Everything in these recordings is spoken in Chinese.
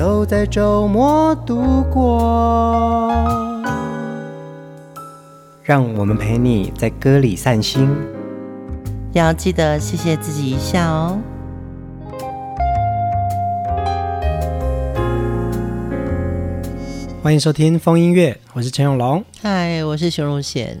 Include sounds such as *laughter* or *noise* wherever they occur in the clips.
都在周末度过，让我们陪你在歌里散心，要记得谢谢自己一下哦。欢迎收听风音乐，我是陈永龙，嗨，我是熊荣贤。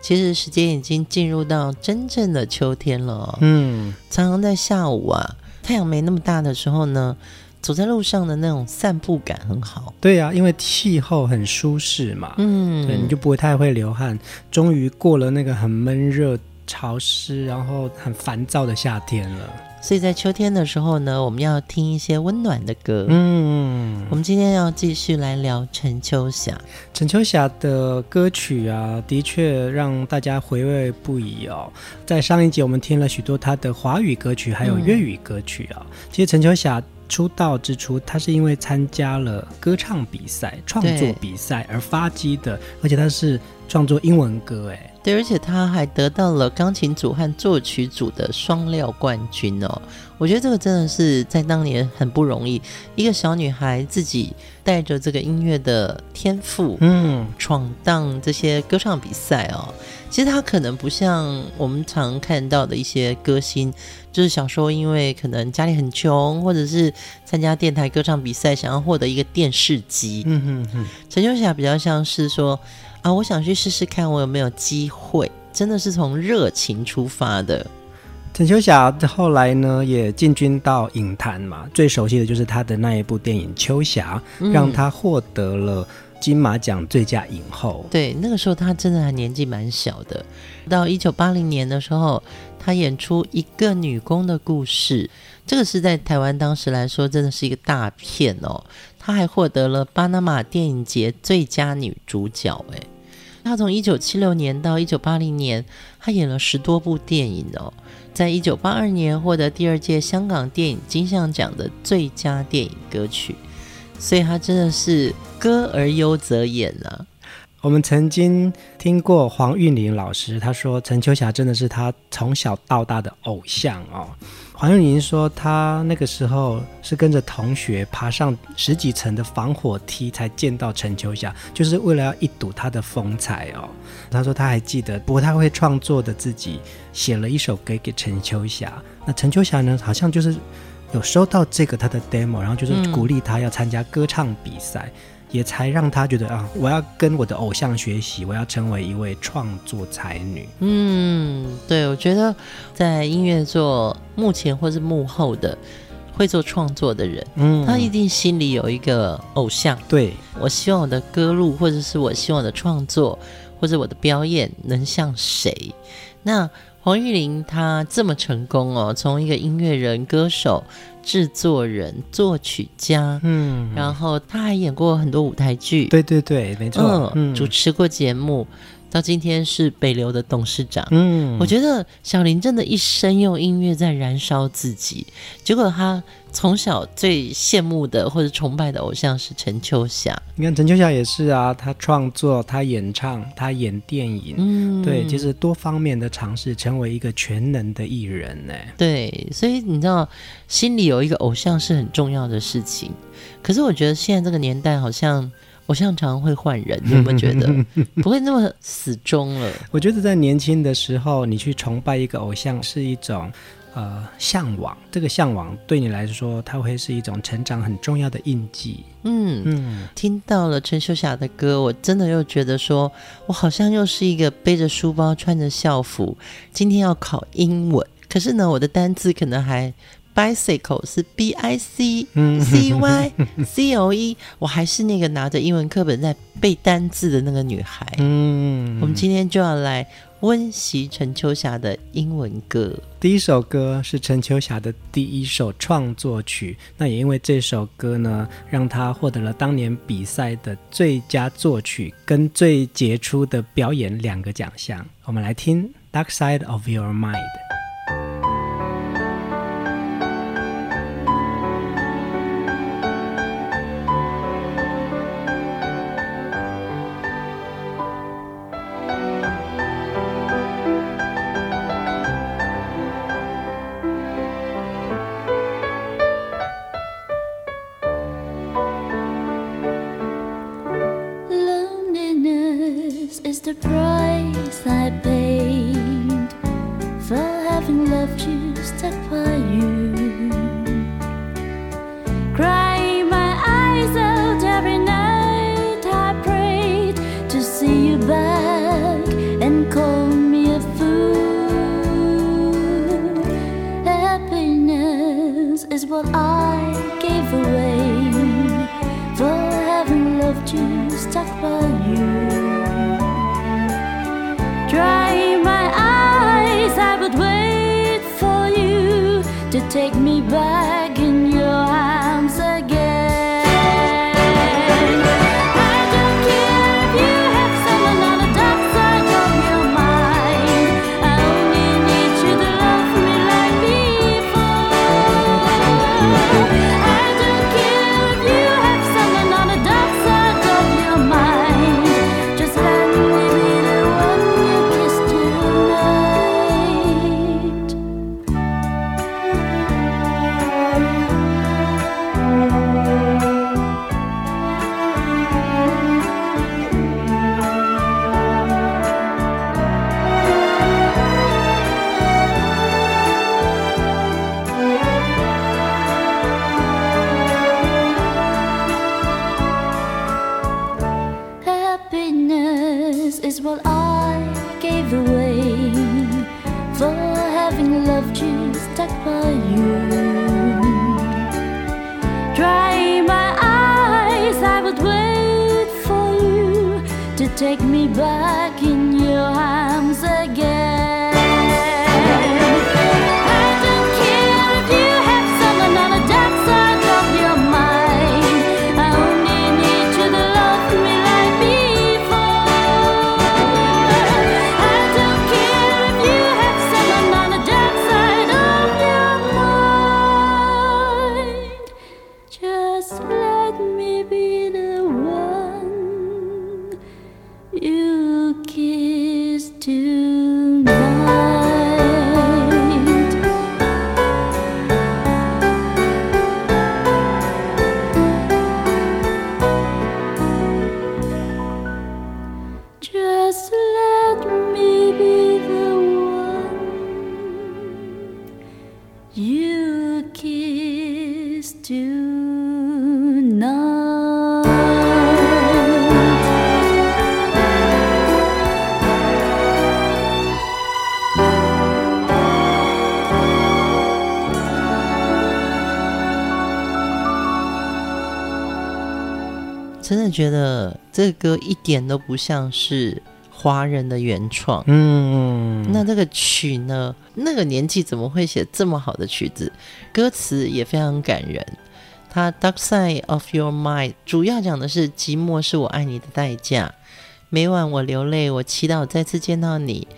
其实时间已经进入到真正的秋天了，嗯，常常在下午啊，太阳没那么大的时候呢。走在路上的那种散步感很好。对呀、啊，因为气候很舒适嘛，嗯，对，你就不会太会流汗。终于过了那个很闷热、潮湿，然后很烦躁的夏天了。所以在秋天的时候呢，我们要听一些温暖的歌。嗯，我们今天要继续来聊陈秋霞。陈秋霞的歌曲啊，的确让大家回味不已哦。在上一集我们听了许多她的华语歌曲，还有粤语歌曲啊。嗯、其实陈秋霞。出道之初，他是因为参加了歌唱比赛、创作比赛而发迹的，而且他是创作英文歌，哎，对，而且他还得到了钢琴组和作曲组的双料冠军哦。我觉得这个真的是在当年很不容易，一个小女孩自己带着这个音乐的天赋，嗯，闯荡这些歌唱比赛哦。其实她可能不像我们常看到的一些歌星，就是小时候因为可能家里很穷，或者是参加电台歌唱比赛，想要获得一个电视机。嗯哼哼，陈秋霞比较像是说啊，我想去试试看，我有没有机会，真的是从热情出发的。陈秋霞后来呢，也进军到影坛嘛，最熟悉的就是她的那一部电影《秋霞》，嗯，让她获得了金马奖最佳影后。对，那个时候她真的还年纪蛮小的。到一九八零年的时候，她演出《一个女工的故事》，这个是在台湾当时来说真的是一个大片哦。她还获得了巴拿马电影节最佳女主角。哎，她从一九七六年到一九八零年，他演了十多部电影哦。在一九八二年获得第二届香港电影金像奖的最佳电影歌曲，所以他真的是歌而优则演啊。我们曾经听过黄韵玲老师，他说陈秋霞真的是他从小到大的偶像哦。黄韵玲说，他那个时候是跟着同学爬上十几层的防火梯才见到陈秋霞，就是为了要一睹她的风采哦。他说他还记得，不太会创作的自己写了一首歌给陈秋霞。那陈秋霞呢，好像就是有收到这个他的 demo，然后就是鼓励他要参加歌唱比赛。也才让他觉得啊，我要跟我的偶像学习，我要成为一位创作才女。嗯，对，我觉得在音乐做幕前或是幕后的会做创作的人，嗯，他一定心里有一个偶像。对，我希望我的歌路，或者是我希望我的创作，或者我的表演能像谁？那黄玉玲她这么成功哦，从一个音乐人、歌手。制作人、作曲家，嗯，然后她还演过很多舞台剧，对对对，没错，嗯，主持过节目，到今天是北流的董事长，嗯，我觉得小林真的一生用音乐在燃烧自己，结果他。从小最羡慕的或者崇拜的偶像是陈秋霞。你看陈秋霞也是啊，她创作、她演唱、她演电影，嗯，对，其实多方面的尝试，成为一个全能的艺人呢。对，所以你知道，心里有一个偶像是很重要的事情。可是我觉得现在这个年代，好像偶像常常会换人，你 *laughs* 有没有觉得 *laughs* 不会那么死忠了？我觉得在年轻的时候，你去崇拜一个偶像是一种。呃，向往这个向往对你来说，它会是一种成长很重要的印记。嗯嗯，听到了陈秀霞的歌，我真的又觉得说，我好像又是一个背着书包、穿着校服，今天要考英文。可是呢，我的单字可能还 bicycle 是 b i c c y *laughs* c o e，我还是那个拿着英文课本在背单字的那个女孩。嗯，我们今天就要来。温习陈秋霞的英文歌。第一首歌是陈秋霞的第一首创作曲，那也因为这首歌呢，让她获得了当年比赛的最佳作曲跟最杰出的表演两个奖项。我们来听《Dark Side of Your Mind》。真的觉得这个歌一点都不像是华人的原创。嗯，那这个曲呢？那个年纪怎么会写这么好的曲子？歌词也非常感人。它《Dark Side of Your Mind》主要讲的是寂寞是我爱你的代价。每晚我流泪，我祈祷再次见到你，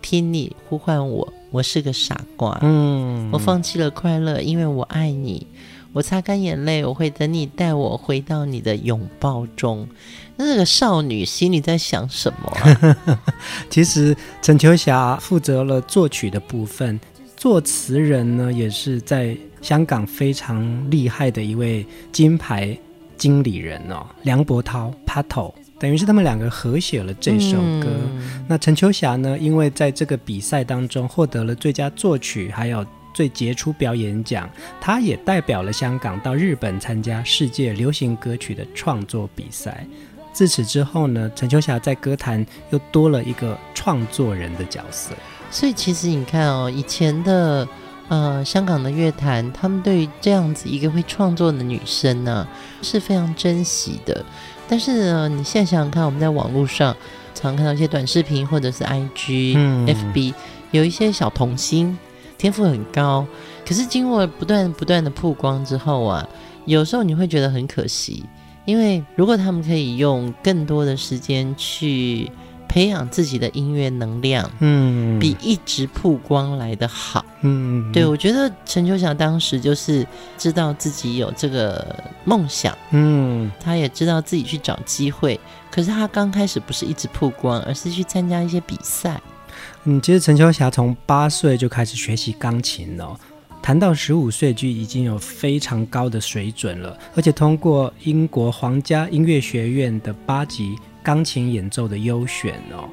听你呼唤我。我是个傻瓜。嗯，我放弃了快乐，因为我爱你。我擦干眼泪，我会等你带我回到你的拥抱中。那这个少女心里在想什么啊？*laughs* 其实陈秋霞负责了作曲的部分，作词人呢也是在香港非常厉害的一位金牌经理人哦，梁博涛 Pato，等于是他们两个合写了这首歌。嗯、那陈秋霞呢，因为在这个比赛当中获得了最佳作曲，还有。最杰出表演奖，他也代表了香港到日本参加世界流行歌曲的创作比赛。自此之后呢，陈秋霞在歌坛又多了一个创作人的角色。所以其实你看哦，以前的呃香港的乐坛，他们对于这样子一个会创作的女生呢，是非常珍惜的。但是呢，你现在想想看，我们在网络上常看到一些短视频或者是 IG、嗯、FB，有一些小童星，天赋很高，可是经过不断不断的曝光之后啊，有时候你会觉得很可惜，因为如果他们可以用更多的时间去。培养自己的音乐能量，嗯，比一直曝光来的好，嗯，对，我觉得陈秋霞当时就是知道自己有这个梦想，嗯，他也知道自己去找机会，可是他刚开始不是一直曝光，而是去参加一些比赛。嗯，其实陈秋霞从八岁就开始学习钢琴哦，弹到十五岁就已经有非常高的水准了，而且通过英国皇家音乐学院的八级。钢琴演奏的优选哦，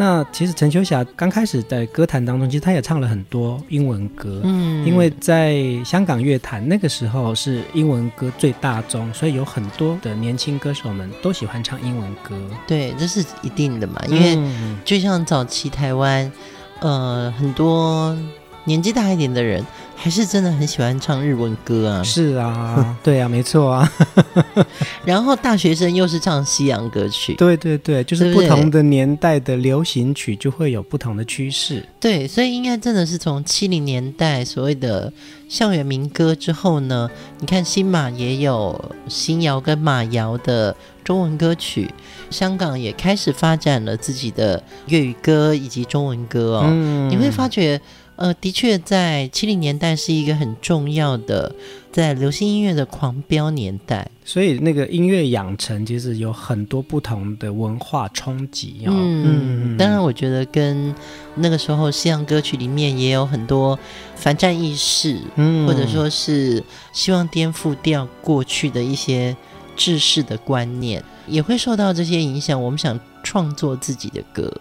那其实陈秋霞刚开始在歌坛当中，其实她也唱了很多英文歌，嗯，因为在香港乐坛那个时候是英文歌最大宗，所以有很多的年轻歌手们都喜欢唱英文歌。对，这是一定的嘛，因为就像早期台湾，呃，很多年纪大一点的人。还是真的很喜欢唱日文歌啊！是啊，*laughs* 对啊，没错啊。*laughs* *laughs* 然后大学生又是唱西洋歌曲，对对对，就是不同的年代的流行曲就会有不同的趋势。对，所以应该真的是从七零年代所谓的校园民歌之后呢，你看新马也有新谣跟马谣的中文歌曲，香港也开始发展了自己的粤语歌以及中文歌哦。嗯，你会发觉。呃，的确，在七零年代是一个很重要的在流行音乐的狂飙年代，所以那个音乐养成其实有很多不同的文化冲击。哦。嗯，当然，我觉得跟那个时候西洋歌曲里面也有很多反战意识，嗯，或者说是希望颠覆掉过去的一些制式的观念，也会受到这些影响。我们想创作自己的歌。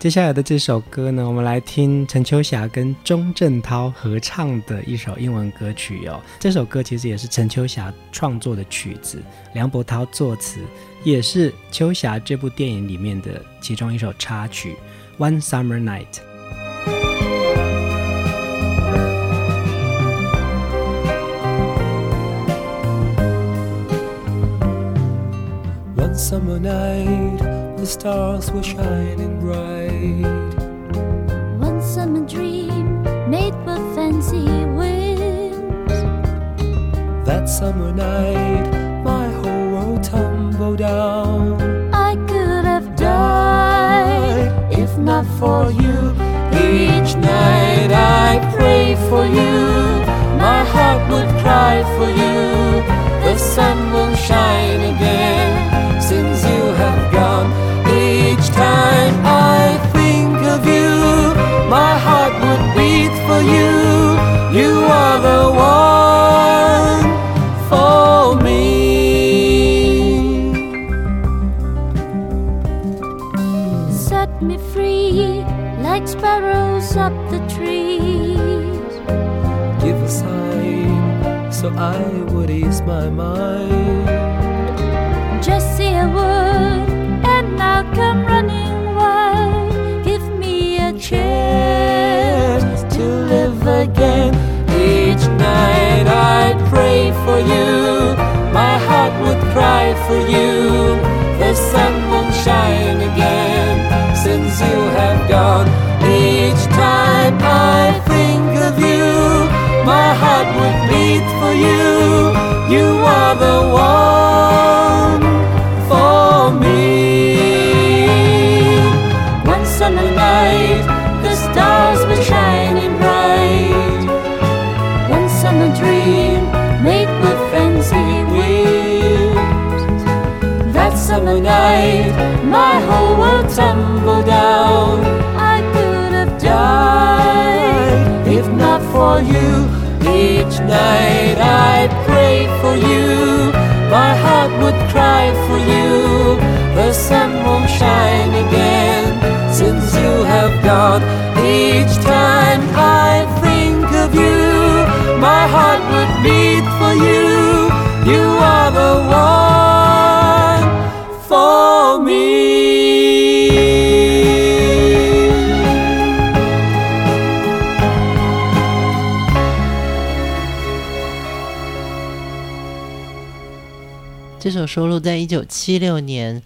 接下来的这首歌呢，我们来听陈秋霞跟钟镇涛合唱的一首英文歌曲哦。这首歌其实也是陈秋霞创作的曲子，梁博涛作词，也是秋霞这部电影里面的其中一首插曲《One Summer Night》。One summer night The stars were shining bright. One summer dream made with fancy winds. That summer night, my whole world tumbled down. I could have died if not for you. Each night I pray for you. My heart would cry for you. The sun will shine again you. Each time I think of you, my heart would beat for you. You are the one for me. 这首收录在一九七六年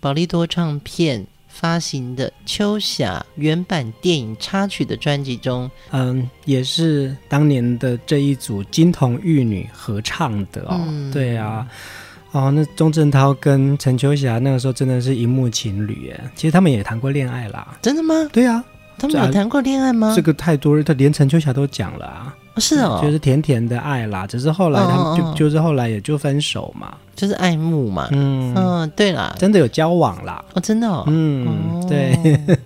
宝丽多唱片。发行的《秋霞》原版电影插曲的专辑中，嗯，也是当年的这一组金童玉女合唱的哦。嗯、对啊，哦，那钟镇涛跟陈秋霞那个时候真的是荧幕情侣耶。其实他们也谈过恋爱啦。真的吗？对啊，他们有谈过恋爱吗？这个太多了，他连陈秋霞都讲了啊。是哦，就是甜甜的爱啦，只是后来他们就、哦、就是后来也就分手嘛，就是爱慕嘛。嗯嗯，对啦，真的有交往啦。哦，真的哦。嗯，哦、对，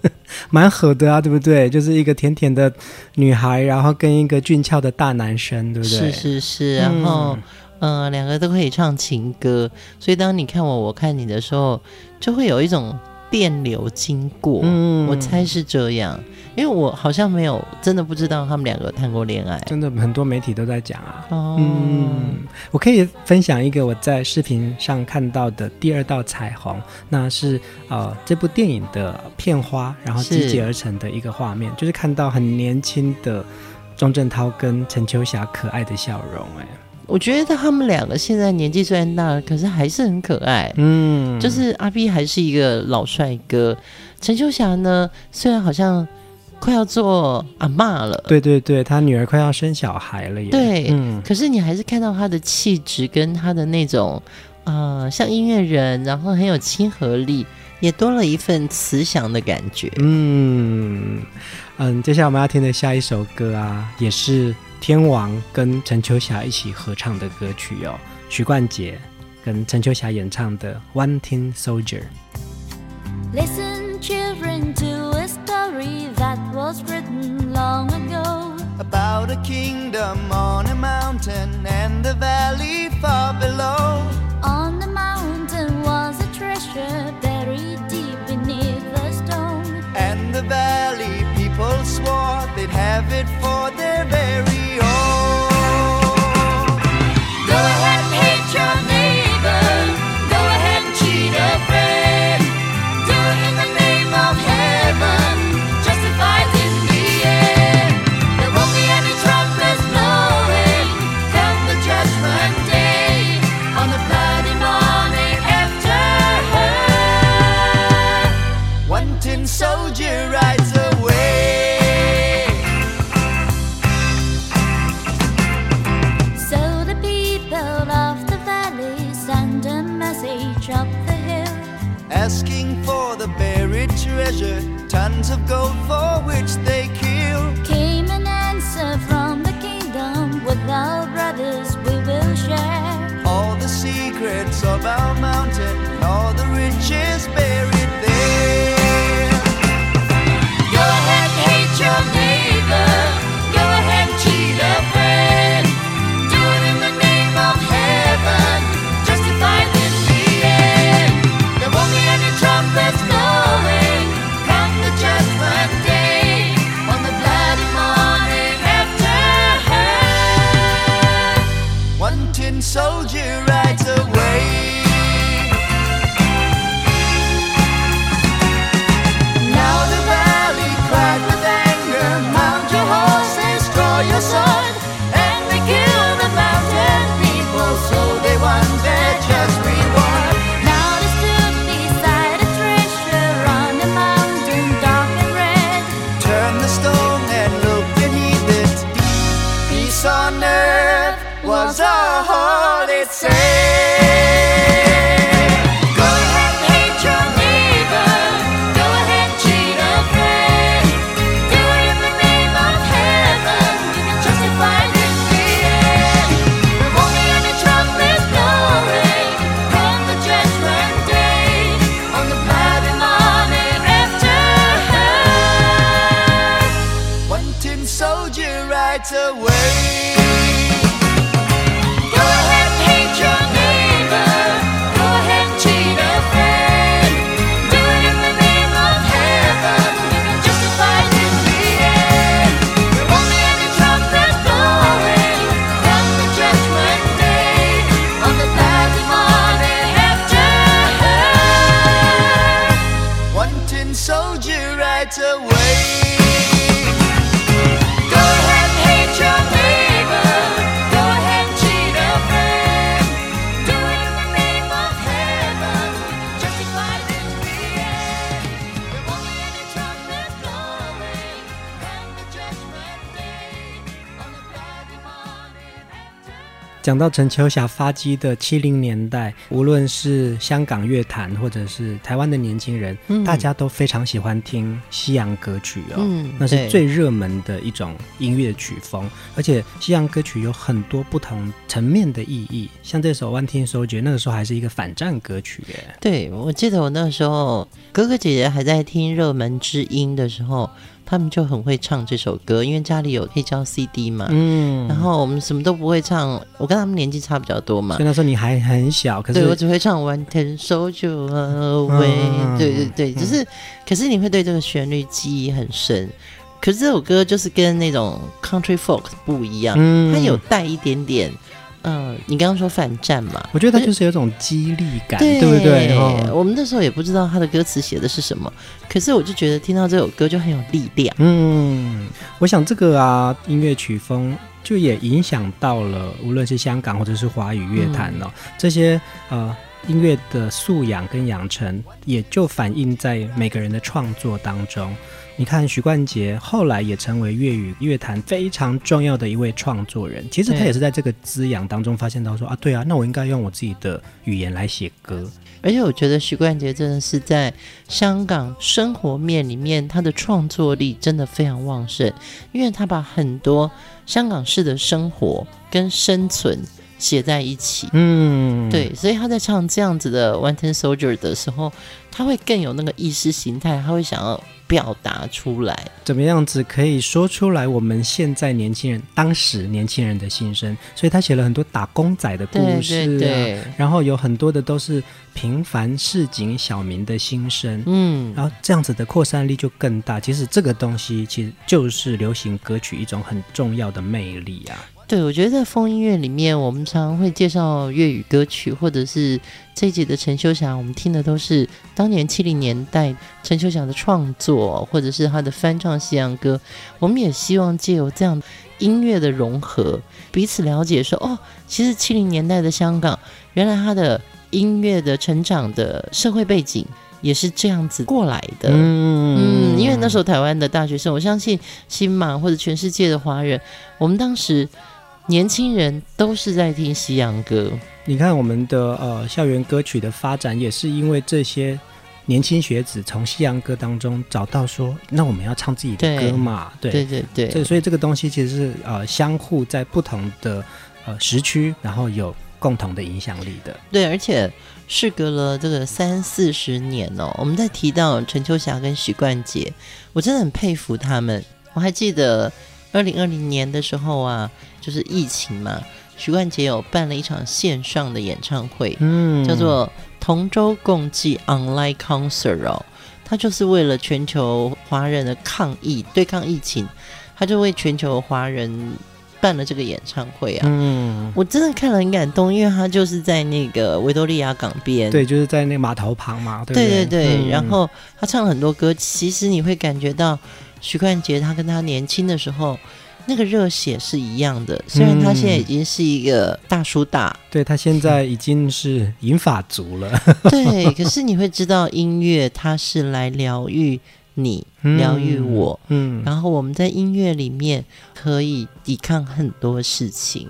*laughs* 蛮合的啊，对不对？就是一个甜甜的女孩，然后跟一个俊俏的大男生，对不对？是是是，然后嗯、呃，两个都可以唱情歌，所以当你看我，我看你的时候，就会有一种电流经过。嗯，我猜是这样。因为我好像没有真的不知道他们两个谈过恋爱，真的很多媒体都在讲啊。哦、嗯，我可以分享一个我在视频上看到的第二道彩虹，那是呃这部电影的片花，然后集结而成的一个画面，是就是看到很年轻的钟镇涛跟陈秋霞可爱的笑容。哎，我觉得他们两个现在年纪虽然大了，可是还是很可爱。嗯，就是阿 B 还是一个老帅哥，陈秋霞呢虽然好像。快要做阿嬷了，对对对，她女儿快要生小孩了耶。对，嗯，可是你还是看到他的气质跟他的那种，呃，像音乐人，然后很有亲和力，也多了一份慈祥的感觉。嗯嗯，接下来我们要听的下一首歌啊，也是天王跟陈秋霞一起合唱的歌曲哦，许冠杰跟陈秋霞演唱的《One Tin Soldier》。Listen, children, to a story that was written long ago about a kingdom on a mountain and the valley far below. On the mountain was a treasure buried deep beneath the stone. And the valley people swore they'd have it for their very own. Hey. 讲到陈秋霞发迹的七零年代，无论是香港乐坛或者是台湾的年轻人，嗯大家都非常喜欢听西洋歌曲哦，嗯那是最热门的一种音乐曲风。而且西洋歌曲有很多不同层面的意义，像这首《One Tin Soldier》，那个时候还是一个反战歌曲耶。对，我记得我那个时候哥哥姐姐还在听热门之音的时候，他们就很会唱这首歌，因为家里有黑胶 CD 嘛。嗯，然后我们什么都不会唱，我跟他们年纪差比较多嘛所以。那时候你还很小，可是对，我只会唱 One Ten Soldier Away，、嗯对对对，就是、可是你会对这个旋律记忆很深。可是这首歌就是跟那种 Country Folk 不一样，嗯它有带一点点，呃，你刚刚说反战嘛，我觉得他就是有种激励感，对对不对？哦，我们那时候也不知道他的歌词写的是什么，可是我就觉得听到这首歌就很有力量。嗯，我想这个啊，音乐曲风就也影响到了，无论是香港或者是华语乐坛哦，这些呃音乐的素养跟养成，也就反映在每个人的创作当中。你看许冠杰后来也成为粤语乐坛非常重要的一位创作人，其实他也是在这个滋养当中发现到说啊，对啊，那我应该用我自己的语言来写歌。而且我觉得许冠杰真的是在香港生活面里面，他的创作力真的非常旺盛，因为他把很多香港式的生活跟生存写在一起。嗯，对，所以他在唱这样子的《One Ten Soldier》的时候，他会更有那个意识形态，他会想要表达出来。怎么样子可以说出来我们现在年轻人当时年轻人的心声？所以他写了很多打工仔的故事啊，对对，然后有很多的都是平凡市井小民的心声。嗯，然后这样子的扩散力就更大。其实这个东西其实就是流行歌曲一种很重要的魅力啊。对，我觉得在风音乐里面，我们常常会介绍粤语歌曲，或者是这一集的陈秋霞，我们听的都是当年七零年代陈秋霞的创作，或者是她的翻唱西洋歌。我们也希望借由这样音乐的融合，彼此了解说，哦，其实七零年代的香港，原来她的音乐的成长的社会背景也是这样子过来的。嗯嗯，因为那时候台湾的大学生，我相信新马或者全世界的华人，我们当时年轻人都是在听西洋歌。你看我们的呃校园歌曲的发展，也是因为这些年轻学子从西洋歌当中找到说，那我们要唱自己的歌嘛，对对对所以这个东西其实是呃相互在不同的呃时区，然后有共同的影响力的。对，而且事隔了这个三四十年哦，我们在提到陈秋霞跟许冠杰，我真的很佩服他们。我还记得二零二零年的时候啊，就是疫情嘛，许冠杰有办了一场线上的演唱会，嗯叫做同舟共济 Online Concert 哦，他就是为了全球华人的抗疫对抗疫情，他就为全球华人办了这个演唱会啊。嗯，我真的看了很感动，因为他就是在那个维多利亚港边，对，就是在那个码头旁嘛，对对？对然后他唱了很多歌，其实你会感觉到徐冠杰他跟他年轻的时候那个热血是一样的，虽然他现在已经是一个大叔大，对他现在已经是银发族了，*laughs* 对，可是你会知道音乐它是来疗愈你，疗愈我，嗯，然后我们在音乐里面可以抵抗很多事情。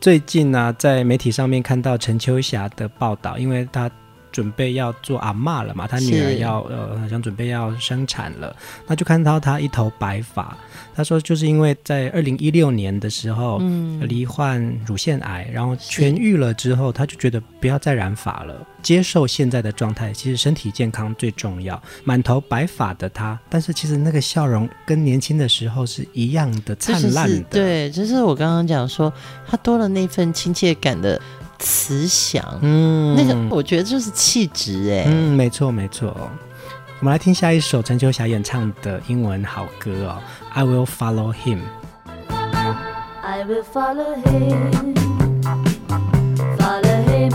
最近呢、在媒体上面看到陈秋霞的报道，因为她准备要做阿妈了嘛，她女儿要呃，好像准备要生产了，那就看到她一头白发。她说，就是因为在二零一六年的时候，嗯，罹患乳腺癌，然后痊愈了之后，她就觉得不要再染发了，接受现在的状态，其实身体健康最重要。满头白发的她，但是其实那个笑容跟年轻的时候是一样的灿烂的。对，就是我刚刚讲说，她多了那份亲切感的慈祥，嗯那个我觉得就是气质哎。嗯，没错没错。我们来听下一首陈秋霞演唱的英文好歌哦，《I Will Follow Him》。I will follow him, follow him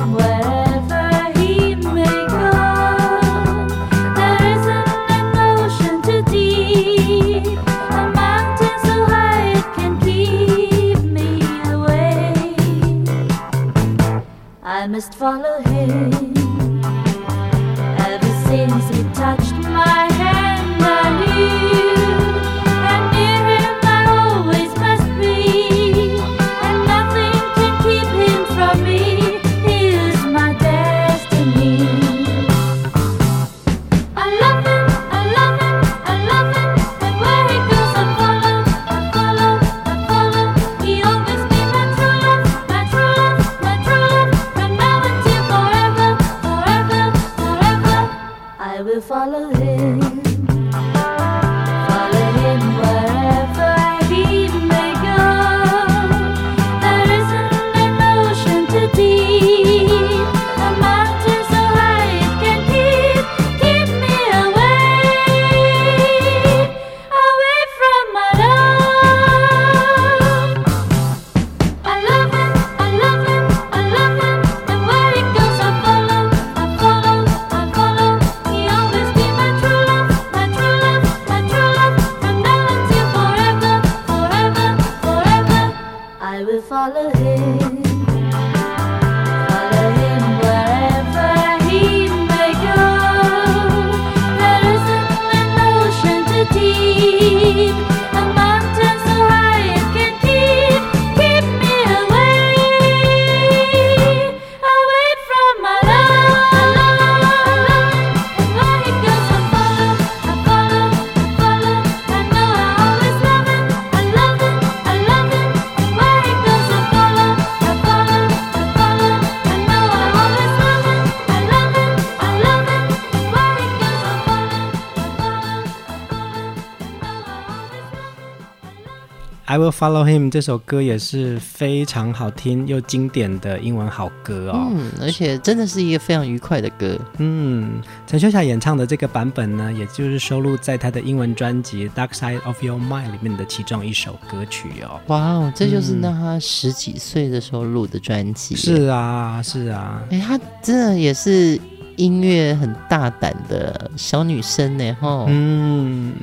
Follow Him 这首歌也是非常好听又经典的英文好歌哦。嗯，而且真的是一个非常愉快的歌。嗯，陈秀霞演唱的这个版本呢，也就是收录在她的英文专辑《Dark Side of Your Mind》里面的其中一首歌曲哦。哇哦，这就是那她十几岁的时候录的专辑。是啊，是啊，哎，她真的也是音乐很大胆的小女生呢，吼，嗯，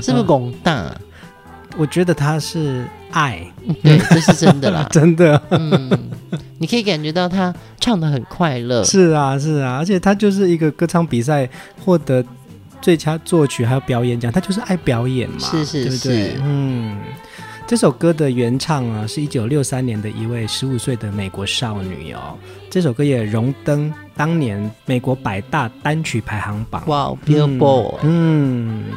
是不是广大？我觉得他是爱，*laughs* 对，这是真的啦。*laughs* 真的。嗯，你可以感觉到他唱的很快乐。是啊，是啊，而且他就是一个歌唱比赛获得最佳作曲还有表演奖，他就是爱表演嘛，是是对对是？嗯，这首歌的原唱啊，是一九六三年的一位十五岁的美国少女哦。这首歌也荣登当年美国百大单曲排行榜。哇哦，Billboard，嗯，嗯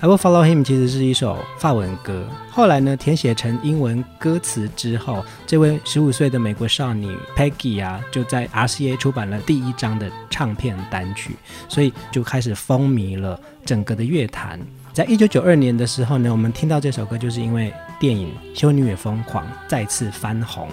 ，I Will Follow Him 其实是一首法文歌，后来呢填写成英文歌词之后，这位十五岁的美国少女 Peggy 啊，就在 RCA 出版了第一张的唱片单曲，所以就开始风靡了整个的乐坛。在一九九二年的时候呢，我们听到这首歌，就是因为电影《修女也疯狂》再次翻红。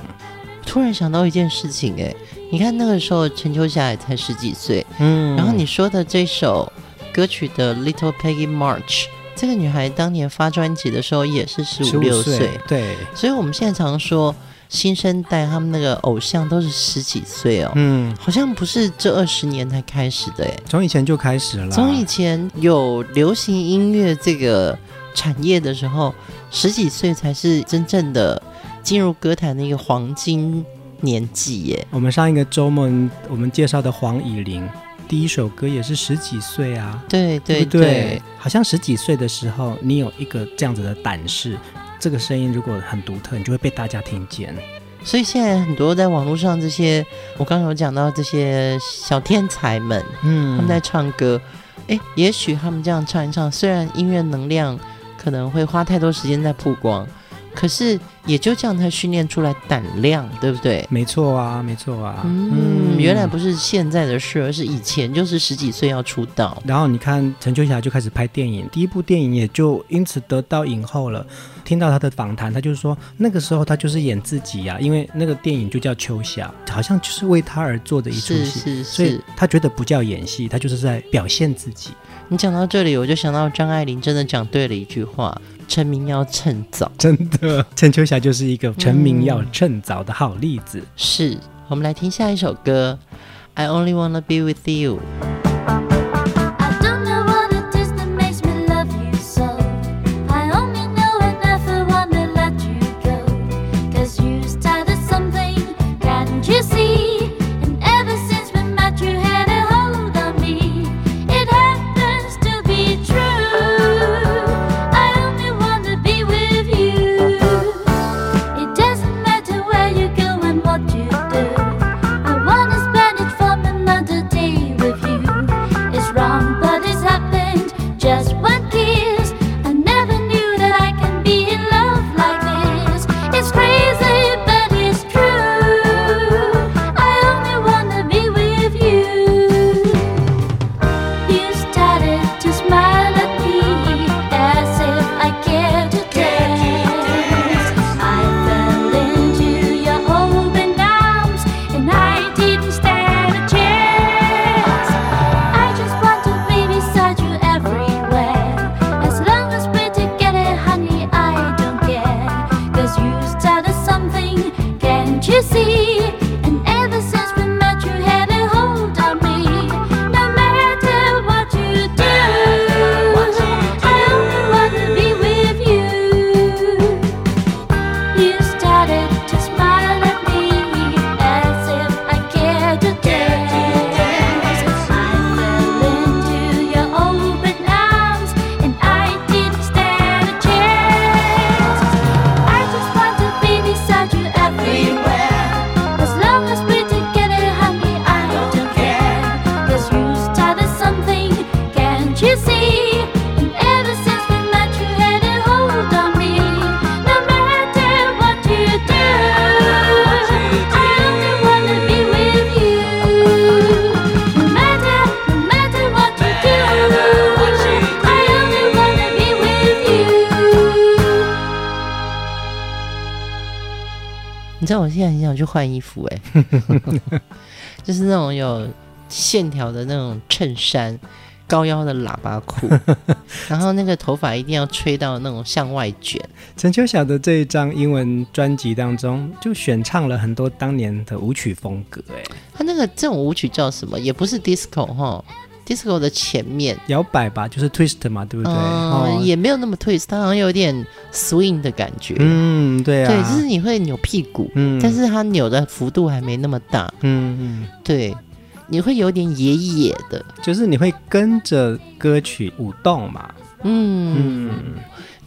突然想到一件事情，哎，你看那个时候陈秋霞也才十几岁，嗯然后你说的这首歌曲的 Little Peggy March，这个女孩当年发专辑的时候也是十五六岁，对，所以我们现在常说新生代他们那个偶像都是十几岁哦，嗯，好像不是这二十年才开始的，哎，从以前就开始了，从以前有流行音乐这个产业的时候，十几岁才是真正的进入歌坛的一个黄金年纪耶。我们上一个周末我们介绍的黄以玲，第一首歌也是十几岁啊，对对对对？好像十几岁的时候，你有一个这样子的胆识，这个声音如果很独特，你就会被大家听见。所以现在很多在网络上这些，我刚刚有讲到这些小天才们，嗯他们在唱歌，诶，也许他们这样唱一唱，虽然音乐能量可能会花太多时间在曝光，可是也就这样他训练出来胆量，对不对？没错啊，没错啊。嗯，原来不是现在的事，而是以前就是十几岁要出道。然后你看陈秋霞就开始拍电影，第一部电影也就因此得到影后了。听到她的访谈，她就是说那个时候她就是演自己呀、啊，因为那个电影就叫秋霞，好像就是为她而做的一出戏，是是是所以她觉得不叫演戏，她就是在表现自己。你讲到这里，我就想到张爱玲真的讲对了一句话：成名要趁早。真的，陈秋霞就是一个成名要趁早的好例子。是，我们来听下一首歌《I Only Wanna Be With You》。换衣服哎、*laughs* 就是那种有线条的那种衬衫，高腰的喇叭裤，*laughs* 然后那个头发一定要吹到那种向外卷。陈秋晓的这一张英文专辑当中，就选唱了很多当年的舞曲风格，哎，他那个这种舞曲叫什么？也不是 disco 哈，disco 的前面，摇摆吧，就是 twist 嘛，对不对？嗯，哦也没有那么 twist，它好像有点 swing 的感觉。嗯，对啊，对，就是你会扭屁股，嗯但是它扭的幅度还没那么大。嗯嗯，对，你会有点野野的。就是你会跟着歌曲舞动嘛，嗯，嗯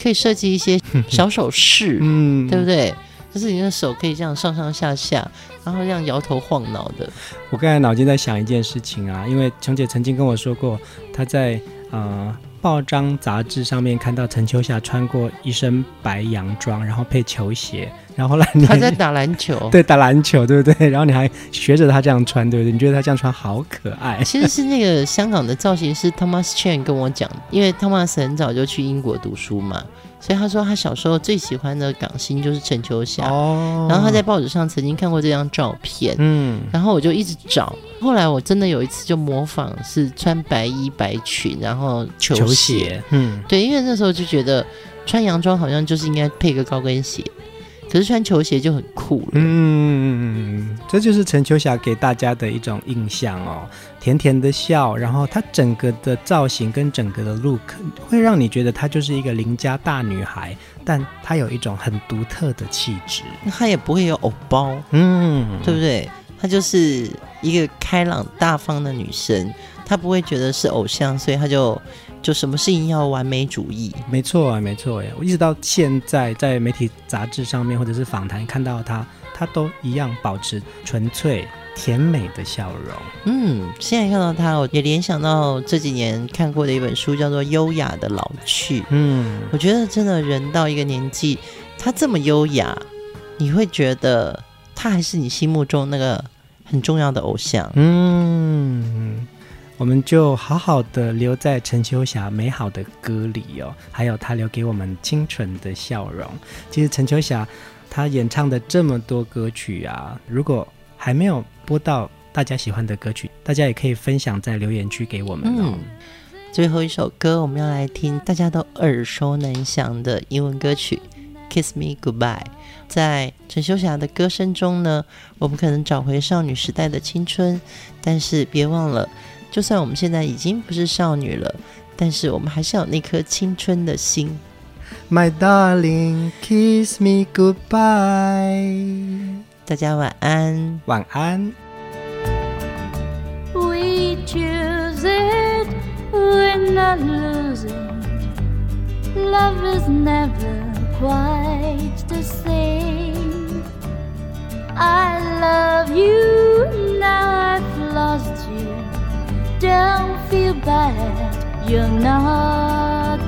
可以设计一些小手势，*laughs* 嗯，对不对？就是你的手可以这样上上下下，然后这样摇头晃脑的。我刚才脑筋在想一件事情啊，因为琼姐曾经跟我说过，她在呃报章杂志上面看到陈秋霞穿过一身白洋装，然后配球鞋，然后后来你他 *laughs* 在打篮球，*laughs* 对打篮球，对不对？然后你还学着她这样穿，对不对？你觉得她这样穿好可爱？*laughs* 其实是那个香港的造型师 Thomas Chan 跟我讲，因为 Thomas 很早就去英国读书嘛，所以他说他小时候最喜欢的港星就是陈秋霞。哦然后他在报纸上曾经看过这张照片，嗯然后我就一直找。后来我真的有一次就模仿，是穿白衣白裙，然后球鞋。球鞋，嗯对，因为那时候就觉得穿洋装好像就是应该配个高跟鞋，可是穿球鞋就很酷了。嗯，这就是陈秋霞给大家的一种印象哦，甜甜的笑，然后她整个的造型跟整个的 look 会让你觉得她就是一个邻家大女孩，但她有一种很独特的气质。她也不会有偶包，嗯，对不对？她就是一个开朗大方的女生，她不会觉得是偶像，所以她就就什么事情要完美主义。没错啊，没错呀。我一直到现在在媒体杂志上面或者是访谈看到他，他都一样保持纯粹甜美的笑容。嗯，现在看到他，我也联想到这几年看过的一本书，叫做《优雅的老去》。嗯，我觉得真的人到一个年纪，他这么优雅，你会觉得他还是你心目中那个很重要的偶像。嗯，我们就好好的留在陈秋霞美好的歌里哦，还有她留给我们清纯的笑容。其实陈秋霞她演唱的这么多歌曲啊，如果还没有播到大家喜欢的歌曲，大家也可以分享在留言区给我们哦。嗯，最后一首歌我们要来听大家都耳熟能详的英文歌曲《Kiss Me Goodbye》。在陈秋霞的歌声中呢，我们可能找回少女时代的青春，但是别忘了，就算我们现在已经不是少女了，但是我们还是有那颗青春的心。 My darling, kiss me goodbye。大家晚安。晚安。 We choose it, we're not losing. Love is never quite the same. I love you, now I've lost you. Don't feel bad, you're not